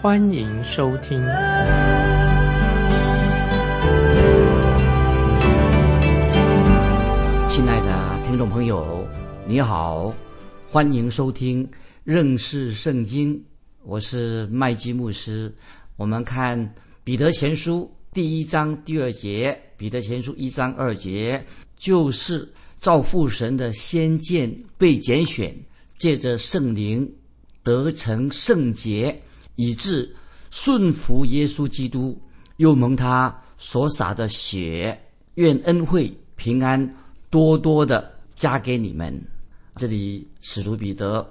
欢迎收听。亲爱的听众朋友，你好，欢迎收听认识圣经，我是麦基牧师。我们看彼得前书第一章第二节，彼得前书一章二节，就是照父神的先见被拣选，借着圣灵得成圣洁，以致顺服耶稣基督，又蒙他所洒的血，愿恩惠平安多多的加给你们。这里使徒彼得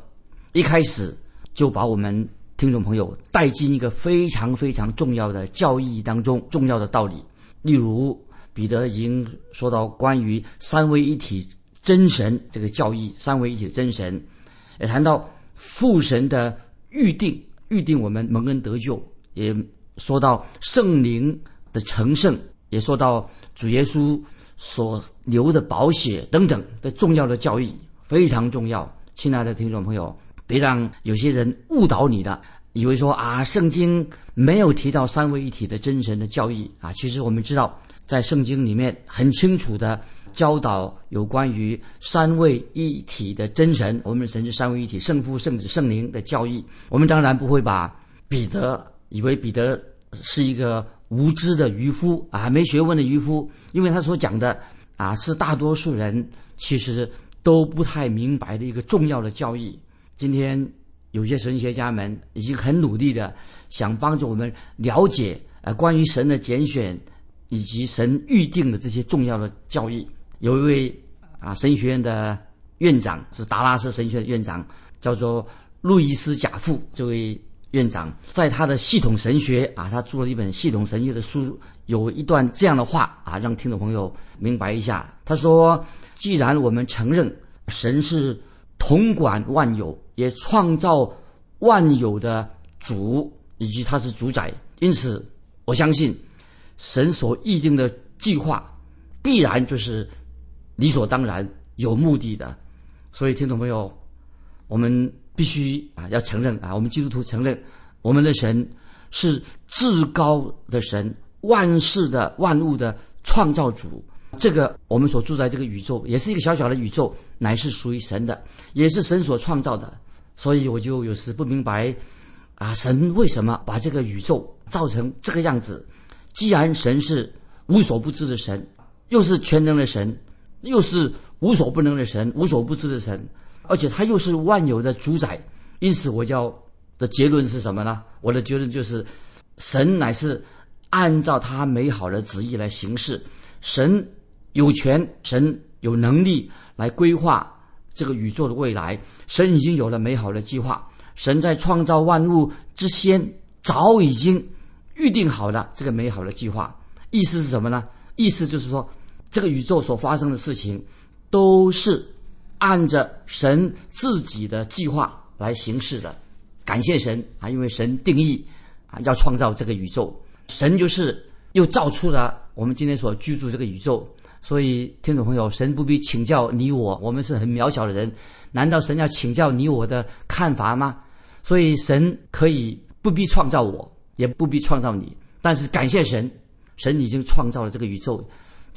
一开始就把我们听众朋友带进一个非常非常重要的教义当中，重要的道理。例如，彼得已经说到关于三位一体真神这个教义，三位一体真神，也谈到父神的预定，预定我们蒙恩得救，也说到圣灵的成圣，也说到主耶稣所流的宝血等等的重要的教义，非常重要。亲爱的听众朋友，别让有些人误导你的，以为说啊，圣经没有提到三位一体的真神的教义啊。其实我们知道，在圣经里面很清楚的教导有关于三位一体的真神，我们神是三位一体，圣父、圣子、圣灵的教义。我们当然不会把彼得以为彼得是一个无知的渔夫啊，没学问的渔夫，因为他所讲的啊是大多数人其实都不太明白的一个重要的教义。今天有些神学家们已经很努力的想帮助我们了解呃关于神的拣选以及神预定的这些重要的教义。有一位啊神学院的院长是达拉斯神学院院长，叫做路易斯贾富这位院长，在他的系统神学啊，他做了一本系统神学的书，有一段这样的话啊，让听众朋友明白一下。他说：“既然我们承认神是统管万有。”也创造万有的主，以及他是主宰，因此我相信神所预定的计划必然就是理所当然、有目的的。所以，听众朋友，我们必须啊要承认啊，我们基督徒承认我们的神是至高的神，万事的万物的创造主。这个我们所住在这个宇宙，也是一个小小的宇宙，乃是属于神的，也是神所创造的。所以我就有时不明白，啊，神为什么把这个宇宙造成这个样子？既然神是无所不知的神，又是全能的神，又是无所不能的神，无所不知的神，而且他又是万有的主宰，因此我要的结论是什么呢？我的结论就是，神乃是按照他美好的旨意来行事，神有权，神有能力来规划。这个宇宙的未来，神已经有了美好的计划。神在创造万物之先，早已经预定好了这个美好的计划。意思是什么呢？意思就是说，这个宇宙所发生的事情，都是按着神自己的计划来行事的。感谢神啊，因为神定义啊要创造这个宇宙，神就是又造出了我们今天所居住这个宇宙。所以，听众朋友，神不必请教你我，我们是很渺小的人，难道神要请教你我的看法吗？所以，神可以不必创造我，也不必创造你，但是感谢神，神已经创造了这个宇宙，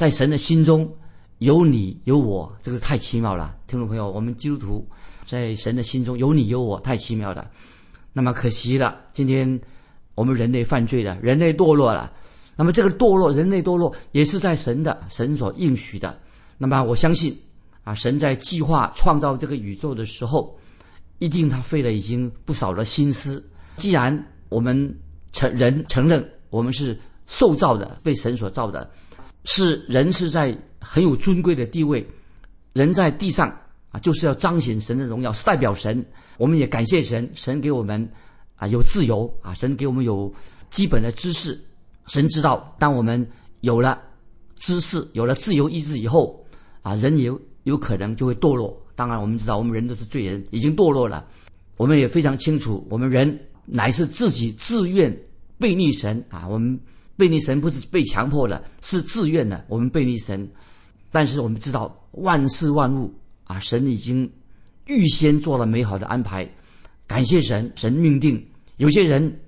在神的心中有你有我，这个太奇妙了。听众朋友，我们基督徒在神的心中有你有我，太奇妙了。那么可惜了，今天我们人类犯罪了，人类堕落了。那么这个堕落，人类堕落也是在神的神所应许的。那么我相信，啊，神在计划创造这个宇宙的时候，一定他费了已经不少的心思。既然我们承人承认我们是受造的，被神所造的，是人是在很有尊贵的地位，人在地上啊，就是要彰显神的荣耀，是代表神。我们也感谢神，神给我们啊有自由啊，神给我们有。基本的知识。神知道，当我们有了知识、有了自由意志以后，啊，人也有可能就会堕落。当然，我们知道，我们人都是罪人，已经堕落了。我们也非常清楚，我们人乃是自己自愿背逆神啊。我们背逆神不是被强迫的，是自愿的。我们背逆神，但是我们知道万事万物啊，神已经预先做了美好的安排。感谢神，神命定有些人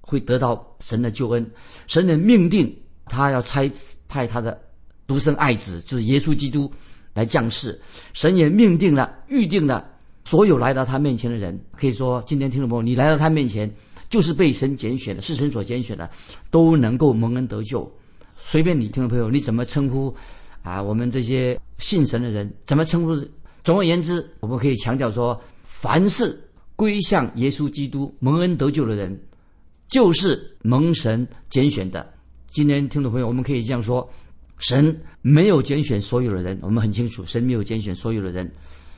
会得到神的救恩。神的命定，他要差派他的独生爱子，就是耶稣基督来降世。神也命定了、预定了。所有来到他面前的人，可以说，今天听众朋友，你来到他面前，就是被神拣选的，是神所拣选的，都能够蒙恩得救。随便你听众朋友，你怎么称呼啊？我们这些信神的人怎么称呼？总而言之，我们可以强调说，凡是归向耶稣基督、蒙恩得救的人，就是蒙神拣选的。今天听众朋友，我们可以这样说：神没有拣选所有的人，我们很清楚，神没有拣选所有的人。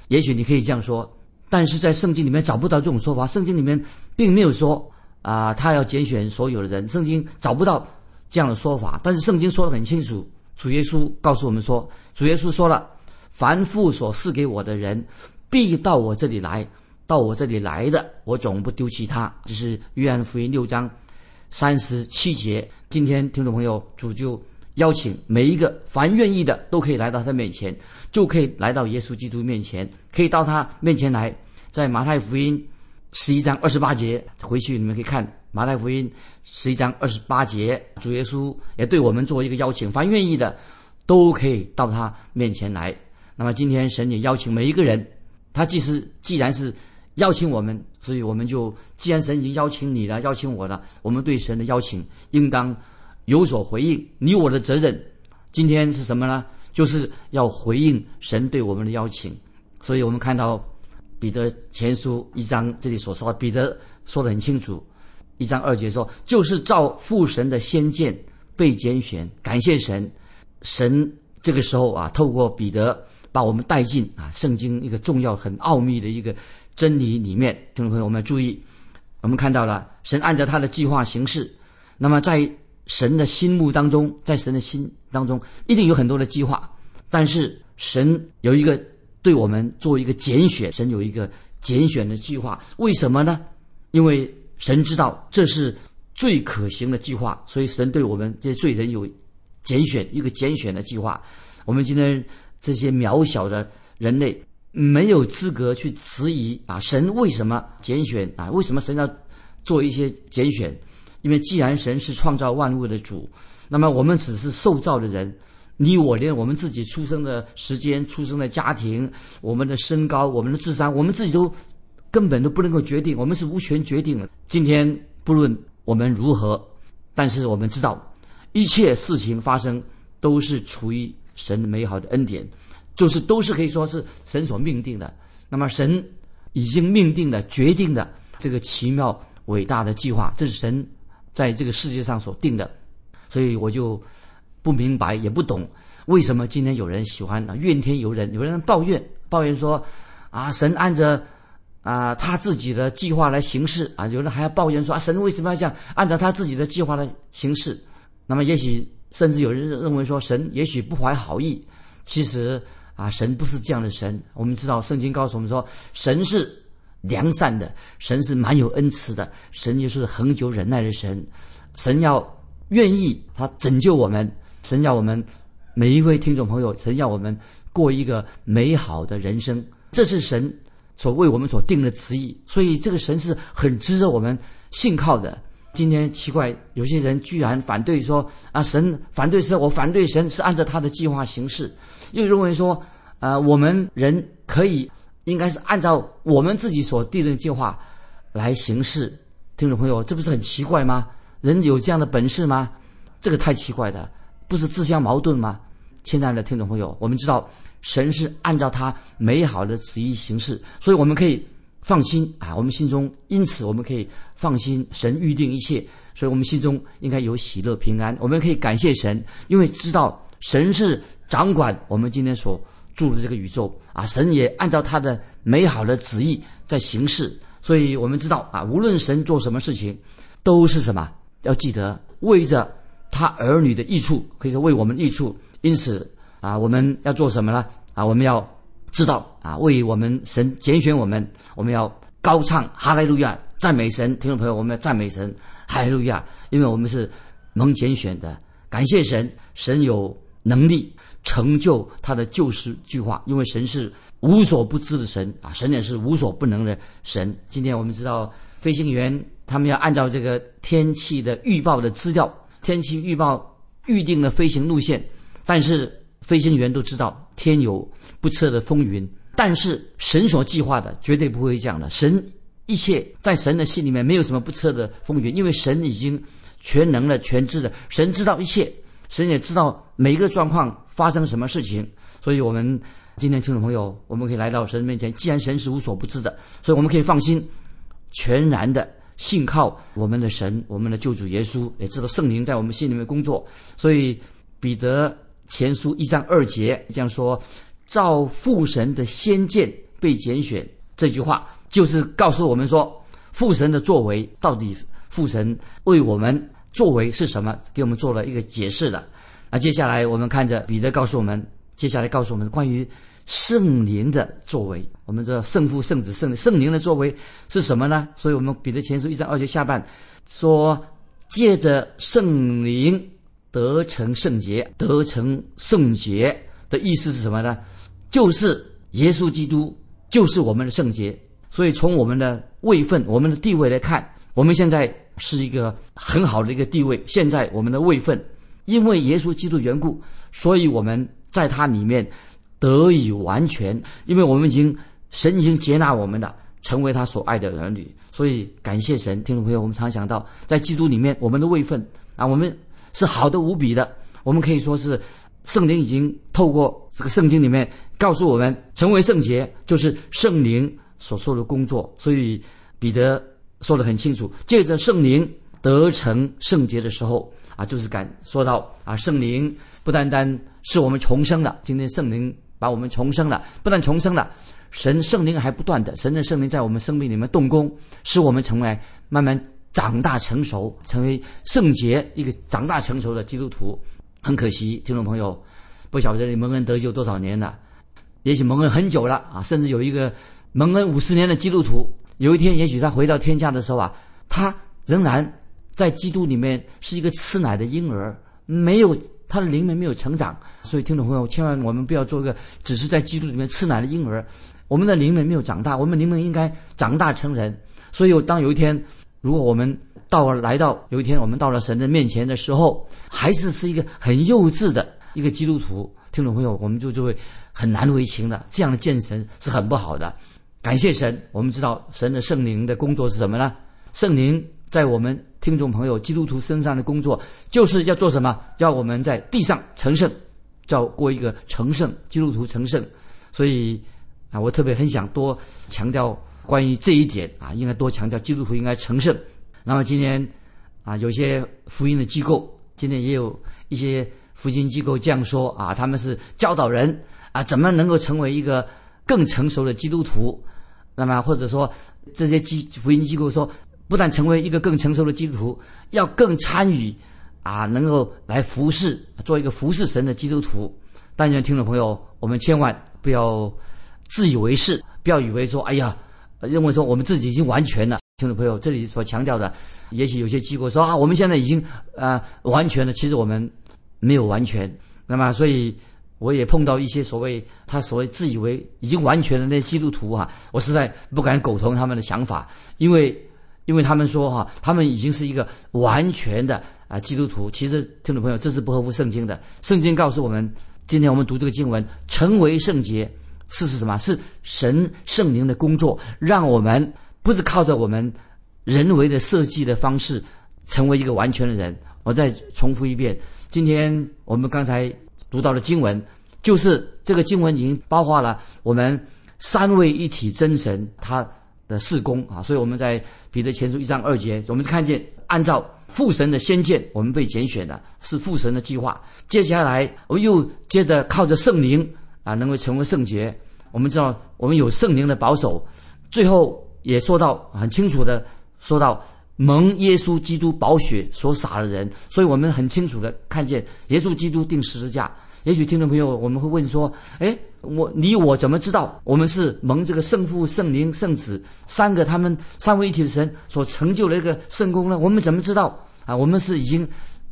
也许你可以这样说。但是在圣经里面找不到这种说法，圣经里面并没有说啊，他要拣选所有的人，圣经找不到这样的说法。但是圣经说的很清楚，主耶稣告诉我们说，主耶稣说了，凡父所赐给我的人，必到我这里来，到我这里来的，我总不丢弃他。这是约翰福音六章三十七节。今天听众朋友，主就。邀请每一个凡愿意的都可以来到他面前，就可以来到耶稣基督面前，可以到他面前来。在马太福音十一章二十八节，回去你们可以看马太福音十一章二十八节，主耶稣也对我们做一个邀请：凡愿意的都可以到他面前来。那么今天神也邀请每一个人，他既是既然是邀请我们，所以我们就既然神已经邀请你了，邀请我了，我们对神的邀请应当。有所回应，你我的责任，今天是什么呢？就是要回应神对我们的邀请。所以我们看到彼得前书一章这里所说的，彼得说的很清楚，一章二节说，就是照父神的先见被拣选，感谢神。神这个时候啊，透过彼得把我们带进啊圣经一个重要、很奥秘的一个真理里面。听众朋友，我们要注意，我们看到了神按照他的计划行事。那么在神的心目当中，在神的心当中，一定有很多的计划。但是神有一个对我们做一个拣选，神有一个拣选的计划。为什么呢？因为神知道这是最可行的计划，所以神对我们这些罪人有拣选一个拣选的计划。我们今天这些渺小的人类没有资格去质疑啊，神为什么拣选啊？为什么神要做一些拣选？因为既然神是创造万物的主，那么我们只是受造的人，你我连我们自己出生的时间、出生的家庭、我们的身高、我们的智商，我们自己都根本都不能够决定，我们是无权决定的。今天不论我们如何，但是我们知道，一切事情发生都是出于神美好的恩典，就是都是可以说是神所命定的。那么神已经命定的、决定的这个奇妙伟大的计划，这是神。在这个世界上所定的，所以我就不明白也不懂，为什么今天有人喜欢怨天尤人，有人抱怨抱怨说，啊神按着啊他自己的计划来行事啊，有人还要抱怨说啊神为什么要这样按照他自己的计划来行事？那么也许甚至有人认为说神也许不怀好意，其实啊神不是这样的神。我们知道圣经告诉我们说神是。良善的神是蛮有恩慈的，神就是恒久忍耐的神，神要愿意他拯救我们，神要我们每一位听众朋友，神要我们过一个美好的人生，这是神所为我们所定的旨意，所以这个神是很值得我们信靠的。今天奇怪，有些人居然反对说啊，神反对神，我反对神是按照他的计划行事，又认为说啊，我们人可以。应该是按照我们自己所定的计划来行事，听众朋友，这不是很奇怪吗？人有这样的本事吗？这个太奇怪的，不是自相矛盾吗？亲爱的听众朋友，我们知道神是按照他美好的旨意行事，所以我们可以放心啊，我们心中因此我们可以放心，神预定一切，所以我们心中应该有喜乐平安。我们可以感谢神，因为知道神是掌管我们今天所。住的这个宇宙啊，神也按照他的美好的旨意在行事，所以我们知道啊，无论神做什么事情，都是什么，要记得为着他儿女的益处，可以说为我们益处。因此啊，我们要做什么呢？啊，我们要知道啊，为我们神拣选我们，我们要高唱哈利路亚，赞美神。听众朋友，我们要赞美神，哈利路亚，因为我们是蒙拣选的，感谢神，神有能力成就他的救世计划，因为神是无所不知的神啊，神也是无所不能的神。今天我们知道飞行员他们要按照这个天气的预报的资料，天气预报预定的飞行路线，但是飞行员都知道天有不测的风云，但是神所计划的绝对不会这样的。神一切在神的心里面没有什么不测的风云，因为神已经全能的、全知的，神知道一切，神也知道每一个状况发生什么事情。所以，我们今天听众朋友，我们可以来到神面前。既然神是无所不知的，所以我们可以放心，全然的信靠我们的神，我们的救主耶稣，也知道圣灵在我们心里面工作。所以，彼得前书一章二节这样说：“照父神的先见被拣选。”这句话就是告诉我们说，父神的作为到底，父神为我们作为是什么，给我们做了一个解释的。那接下来我们看着彼得告诉我们，接下来告诉我们关于圣灵的作为。我们知道圣父、圣子、圣圣灵的作为是什么呢？所以我们彼得前书一章二节下半说，借着圣灵得成圣洁，得成圣洁的意思是什么呢？就是耶稣基督就是我们的圣洁。所以从我们的位分、我们的地位来看，我们现在是一个很好的一个地位。现在我们的位分。因为耶稣基督缘故，所以我们在他里面得以完全。因为我们已经神已经接纳我们的，成为他所爱的儿女，所以感谢神。听众朋友，我们常想到在基督里面，我们的位分啊，我们是好的无比的。我们可以说是圣灵已经透过这个圣经里面告诉我们，成为圣洁就是圣灵所做的工作。所以彼得说的很清楚，借着圣灵得成圣洁的时候。啊，就是感说到啊，圣灵不单单是我们重生了，今天圣灵把我们重生了，不但重生了，神圣灵还不断的，神的圣灵在我们生命里面动工，使我们成为慢慢长大成熟，成为圣洁一个长大成熟的基督徒。很可惜，听众朋友，不晓得你蒙恩得救多少年了，也许蒙恩很久了啊，甚至有一个蒙恩五十年的基督徒，有一天也许他回到天家的时候啊，他仍然。在基督里面是一个吃奶的婴儿，没有他的灵门没有成长，所以听众朋友，千万我们不要做一个只是在基督里面吃奶的婴儿。我们的灵门没有长大，我们灵门应该长大成人。所以当有一天，如果我们到了来到有一天我们到了神的面前的时候，还是是一个很幼稚的一个基督徒，听众朋友，我们就就会很难为情的。这样的见神是很不好的。感谢神，我们知道神的圣灵的工作是什么呢？圣灵在我们。听众朋友，基督徒身上的工作就是要做什么？要我们在地上成圣，叫过一个成圣基督徒成圣。所以啊，我特别很想多强调关于这一点啊，应该多强调基督徒应该成圣。那么今天啊，有些福音的机构，今天也有一些福音机构这样说啊，他们是教导人啊，怎么能够成为一个更成熟的基督徒？那么或者说这些机福音机构说。不但成为一个更成熟的基督徒，要更参与，啊，能够来服侍，做一个服侍神的基督徒。但愿听众朋友，我们千万不要自以为是，不要以为说，哎呀，认为说我们自己已经完全了。听众朋友，这里所强调的，也许有些机构说啊，我们现在已经啊完全了，其实我们没有完全。那么，所以我也碰到一些所谓他所谓自以为已经完全的那些基督徒啊，我实在不敢苟同他们的想法，因为。因为他们说哈，他们已经是一个完全的啊基督徒。其实听众朋友，这是不合乎圣经的。圣经告诉我们，今天我们读这个经文，成为圣洁是是什么？是神圣灵的工作，让我们不是靠着我们人为的设计的方式成为一个完全的人。我再重复一遍，今天我们刚才读到的经文，就是这个经文已经包括了我们三位一体真神他。的事工啊，所以我们在彼得前书一章二节，我们看见按照父神的先见，我们被拣选的是父神的计划。接下来，我们又接着靠着圣灵啊，能够成为圣洁。我们知道，我们有圣灵的保守。最后也说到很清楚的说到，蒙耶稣基督宝血所洒的人，所以我们很清楚的看见耶稣基督定十字架。也许听众朋友我们会问说：，哎，我你我怎么知道我们是蒙这个圣父、圣灵、圣子三个他们三位一体的神所成就的一个圣功呢？我们怎么知道啊？我们是已经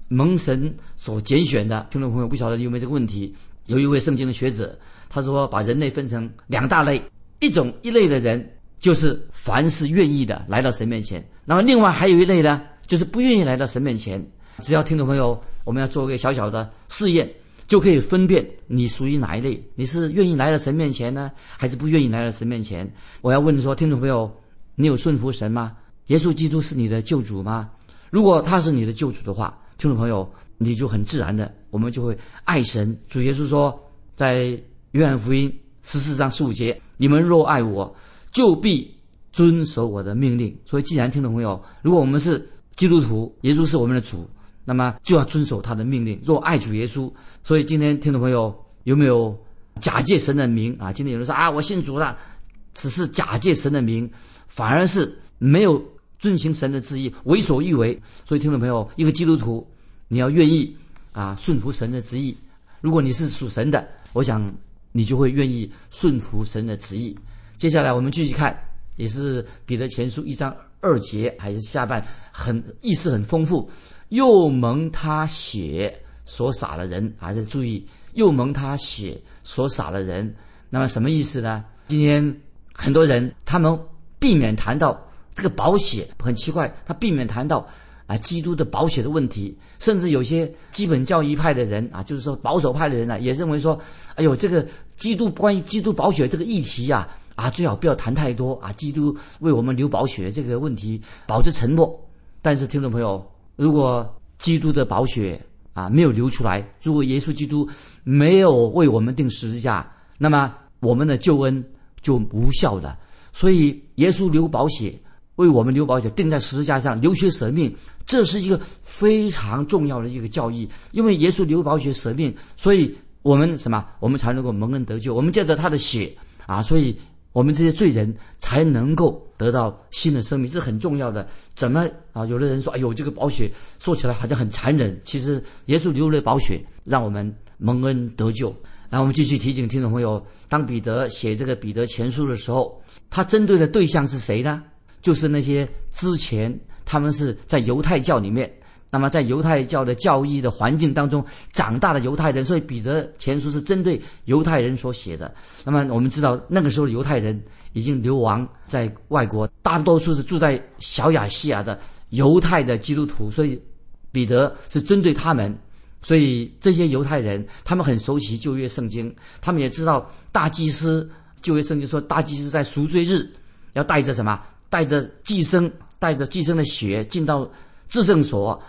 蒙神所拣选的。听众朋友不晓得有没有这个问题？有一位圣经的学者，他说把人类分成两大类，一种一类的人就是凡是愿意的来到神面前，那么另外还有一类呢，就是不愿意来到神面前。只要听众朋友，我们要做一个小小的试验。就可以分辨你属于哪一类，你是愿意来到神面前呢，还是不愿意来到神面前？我要问说，听众朋友，你有顺服神吗？耶稣基督是你的救主吗？如果他是你的救主的话，听众朋友，你就很自然的，我们就会爱神。主耶稣说，在约翰福音十四章十五节：“你们若爱我，就必遵守我的命令。”所以，既然听众朋友，如果我们是基督徒，耶稣是我们的主。那么就要遵守他的命令。若爱主耶稣，所以今天听众朋友有没有假借神的名啊？今天有人说啊，我信主了，只是假借神的名，反而是没有遵行神的旨意，为所欲为。所以听众朋友，一个基督徒，你要愿意啊顺服神的旨意。如果你是属神的，我想你就会愿意顺服神的旨意。接下来我们继续看，也是彼得前书一章二节，还是下半，很意思很丰富。又蒙他血所洒的人，还是注意又蒙他血所洒的人。那么什么意思呢？今天很多人他们避免谈到这个保险，很奇怪，他避免谈到啊基督的保险的问题。甚至有些基本教义派的人啊，就是说保守派的人呢，也认为说，哎呦，这个基督关于基督保险这个议题呀，啊最好不要谈太多啊。基督为我们流宝血这个问题保持沉默。但是听众朋友。如果基督的宝血啊没有流出来，如果耶稣基督没有为我们定十字架，那么我们的救恩就无效的。所以耶稣流宝血为我们流宝血，钉在十字架上流血舍命，这是一个非常重要的一个教义。因为耶稣流宝血舍命，所以我们什么？我们才能够蒙恩得救。我们借着他的血啊，所以。我们这些罪人才能够得到新的生命，这是很重要的。怎么啊？有的人说：“哎呦，这个宝血说起来好像很残忍。”其实耶稣流了宝血，让我们蒙恩得救。然后我们继续提醒听众朋友：当彼得写这个彼得前书的时候，他针对的对象是谁呢？就是那些之前他们是在犹太教里面。那么，在犹太教的教义的环境当中长大的犹太人，所以彼得前书是针对犹太人所写的。那么，我们知道那个时候的犹太人已经流亡在外国，大多数是住在小亚细亚的犹太的基督徒，所以彼得是针对他们。所以这些犹太人，他们很熟悉旧约圣经，他们也知道大祭司旧约圣经说，大祭司在赎罪日要带着什么？带着祭牲，带着祭牲的血进到。至圣所，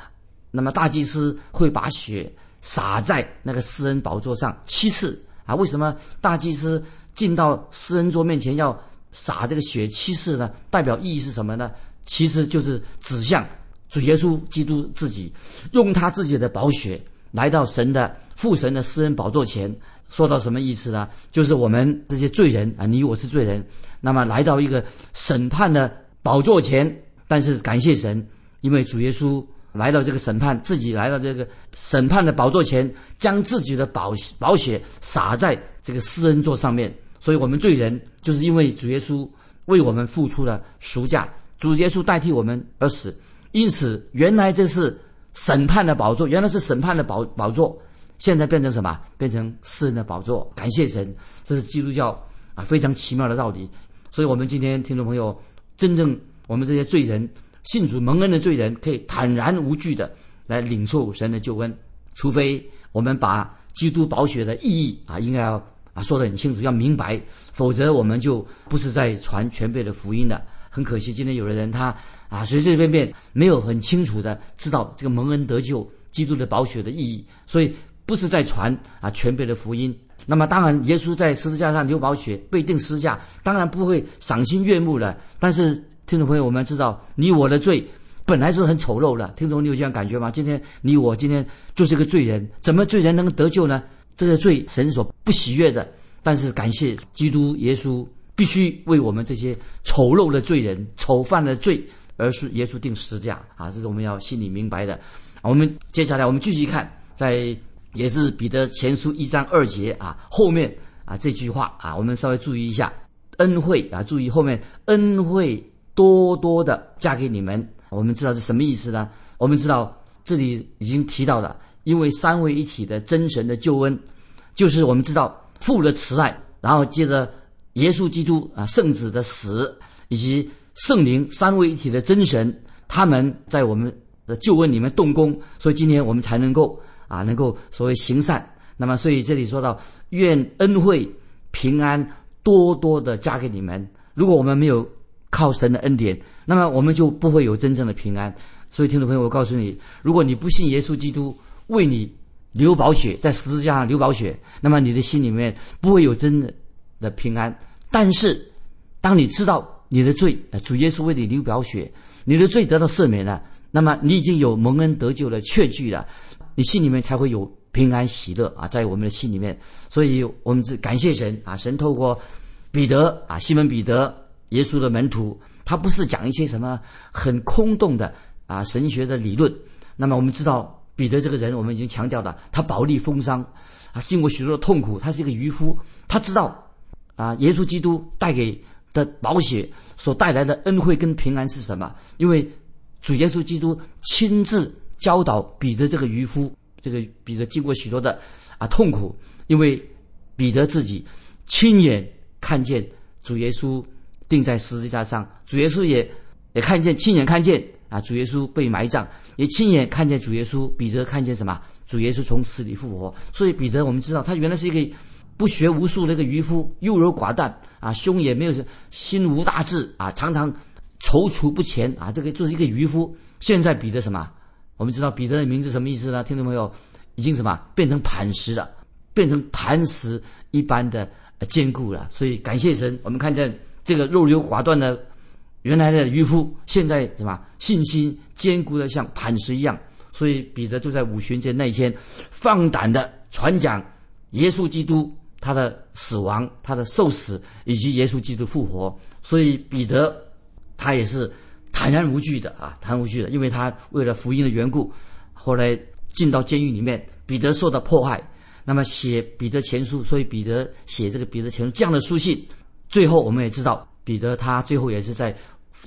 那么大祭司会把血洒在那个施恩宝座上七次啊？为什么大祭司进到施恩桌面前要洒这个血七次呢？代表意义是什么呢？其实就是指向主耶稣基督自己，用他自己的宝血来到神的父神的施恩宝座前。说到什么意思呢？就是我们这些罪人啊，你我是罪人，那么来到一个审判的宝座前，但是感谢神。因为主耶稣来到这个审判，自己来到这个审判的宝座前，将自己的宝宝血洒在这个施恩座上面，所以我们罪人就是因为主耶稣为我们付出了赎价，主耶稣代替我们而死，因此原来这是审判的宝座，原来是审判的宝宝座，现在变成什么？变成施恩的宝座。感谢神，这是基督教啊非常奇妙的道理。所以我们今天听众朋友，真正我们这些罪人。信主蒙恩的罪人可以坦然无惧的来领受神的救恩，除非我们把基督宝血的意义啊，应该要啊说得很清楚，要明白，否则我们就不是在传全备的福音的。很可惜，今天有的人他啊随随便便没有很清楚的知道这个蒙恩得救、基督的宝血的意义，所以不是在传啊全备的福音。那么当然，耶稣在十字架上流宝血被钉十字架，当然不会赏心悦目的，但是。听众朋友，我们知道你我的罪本来是很丑陋的。听众，你有这样感觉吗？今天你我今天就是个罪人，怎么罪人能得救呢？这个罪神所不喜悦的。但是感谢基督耶稣，必须为我们这些丑陋的罪人、丑犯的罪而是耶稣定十字架啊，这是我们要心里明白的。我们接下来我们继续看，在也是彼得前书一章二节啊后面啊这句话啊，我们稍微注意一下恩惠啊，注意后面恩惠多多的嫁给你们。我们知道是什么意思呢？我们知道这里已经提到了，因为三位一体的真神的救恩，就是我们知道父的慈爱，然后接着耶稣基督啊圣子的死，以及圣灵三位一体的真神，他们在我们的救恩里面动工，所以今天我们才能够啊能够所谓行善。那么，所以这里说到愿恩惠平安多多的加给你们。如果我们没有靠神的恩典，那么我们就不会有真正的平安。所以，听众朋友，我告诉你，如果你不信耶稣基督为你流宝血，在十字架上流宝血，那么你的心里面不会有真的的平安。但是，当你知道你的罪，主耶稣为你流宝血，你的罪得到赦免了，那么你已经有蒙恩得救的确据了，你心里面才会有平安喜乐啊，在我们的心里面。所以，我们是感谢神啊，神透过彼得啊，西门彼得，耶稣的门徒，他不是讲一些什么很空洞的。啊，神学的理论。那么我们知道，彼得这个人，我们已经强调了，他饱历风霜，啊，经过许多的痛苦，他是一个渔夫，他知道，啊，耶稣基督带给的宝血所带来的恩惠跟平安是什么？因为主耶稣基督亲自教导彼得这个渔夫，这个彼得经过许多的啊痛苦，因为彼得自己亲眼看见主耶稣钉在十字架上，主耶稣也也看见，亲眼看见。啊，主耶稣被埋葬，也亲眼看见主耶稣。彼得看见什么？主耶稣从死里复活。所以彼得，我们知道他原来是一个不学无术的一个渔夫，优柔寡断啊，胸也没有，心无大志啊，常常踌躇不前啊。这个就是一个渔夫。现在彼得什么？我们知道彼得的名字什么意思呢？听众朋友，已经什么变成磐石了，变成磐石一般的坚固了。所以感谢神，我们看见这个肉瘤寡断的。原来的渔夫现在什么信心坚固的像磐石一样，所以彼得就在五旬节那一天放胆的传讲耶稣基督他的死亡、他的受死以及耶稣基督复活。所以彼得他也是坦然无惧的啊，坦然无惧的，因为他为了福音的缘故，后来进到监狱里面，彼得受到迫害，那么写彼得前书，所以彼得写这个彼得前书这样的书信，最后我们也知道彼得他最后也是在。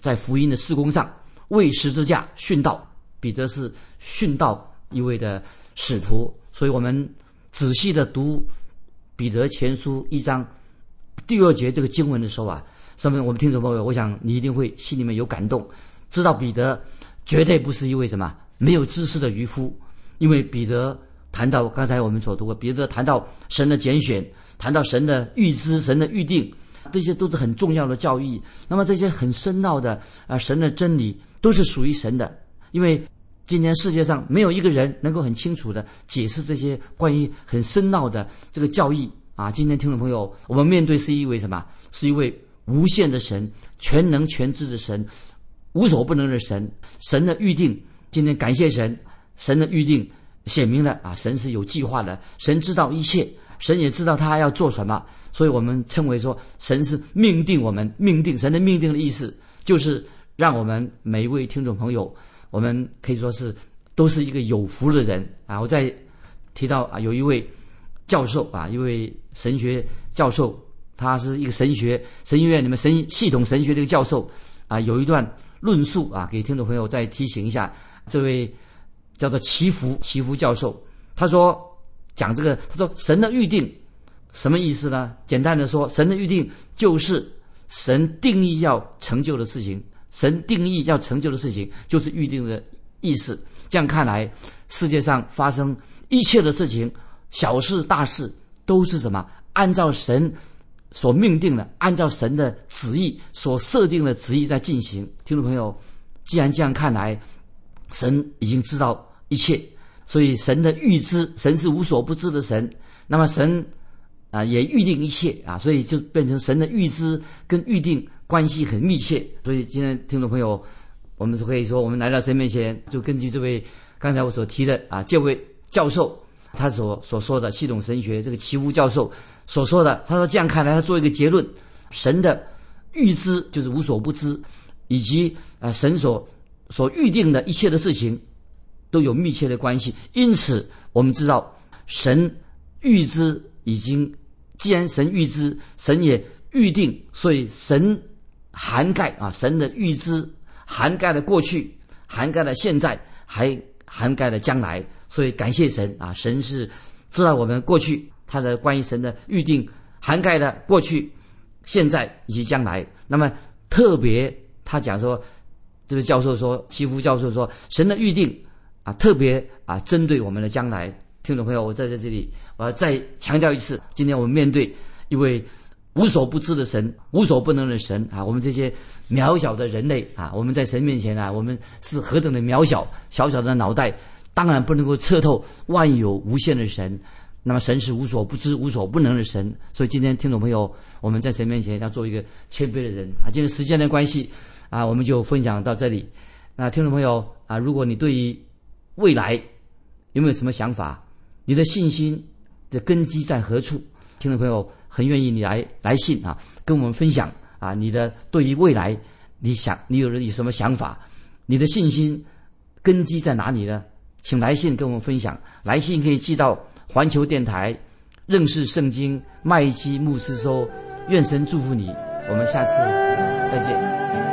在福音的施工上为十字架殉道，彼得是殉道一位的使徒，所以我们仔细的读彼得前书一章第二节这个经文的时候啊，上面我们听众朋友，我想你一定会心里面有感动，知道彼得绝对不是一位什么没有知识的渔夫，因为彼得谈到刚才我们所读过，彼得谈到神的拣选，谈到神的预知，神的预定。这些都是很重要的教义。那么这些很深奥的啊，神的真理都是属于神的。因为今天世界上没有一个人能够很清楚的解释这些关于很深奥的这个教义啊。今天听众朋友，我们面对是一位什么？是一位无限的神，全能全知的神，无所不能的神。神的预定，今天感谢神，神的预定显明了啊，神是有计划的，神知道一切。神也知道他要做什么，所以我们称为说，神是命定我们命定。神的命定的意思，就是让我们每一位听众朋友，我们可以说是都是一个有福的人啊！我在提到啊，有一位教授啊，一位神学教授，他是一个神学神学院里面神系统神学的一个教授啊，有一段论述啊，给听众朋友再提醒一下，这位叫做祈福祈福教授，他说。讲这个，他说神的预定什么意思呢？简单的说，神的预定就是神定义要成就的事情，神定义要成就的事情就是预定的意思。这样看来，世界上发生一切的事情，小事大事都是什么？按照神所命定的，按照神的旨意所设定的旨意在进行。听众朋友，既然这样看来，神已经知道一切。所以神的预知，神是无所不知的神。那么神啊也预定一切啊，所以就变成神的预知跟预定关系很密切。所以今天听众朋友，我们是可以说，我们来到神面前，就根据这位刚才我所提的啊这位教授他所所说的系统神学这个奇夫教授所说的，他说这样看来，他做一个结论：神的预知就是无所不知，以及啊神所所预定的一切的事情都有密切的关系。因此，我们知道神预知已经，既然神预知，神也预定，所以神涵盖啊，神的预知涵盖了过去，涵盖了现在，还涵盖了将来。所以感谢神啊，神是知道我们过去他的关于神的预定涵盖了过去、现在以及将来。那么特别他讲说，这位教授说，祈福教授说，神的预定啊，特别啊，针对我们的将来。听众朋友，我在在这里，我要再强调一次，今天我们面对一位无所不知的神、无所不能的神啊，我们这些渺小的人类啊，我们在神面前啊，我们是何等的渺小，小小的脑袋。当然不能够彻透万有无限的神，那么神是无所不知、无所不能的神。所以今天听众朋友，我们在神面前要做一个谦卑的人啊。今天时间的关系啊，我们就分享到这里。那听众朋友啊，如果你对于未来有没有什么想法？你的信心的根基在何处？听众朋友很愿意你来来信啊，跟我们分享啊，你的对于未来你想你有了有什么想法？你的信心根基在哪里呢？请来信跟我们分享，来信可以寄到环球电台认识圣经麦基牧师说，愿神祝福你，我们下次再见。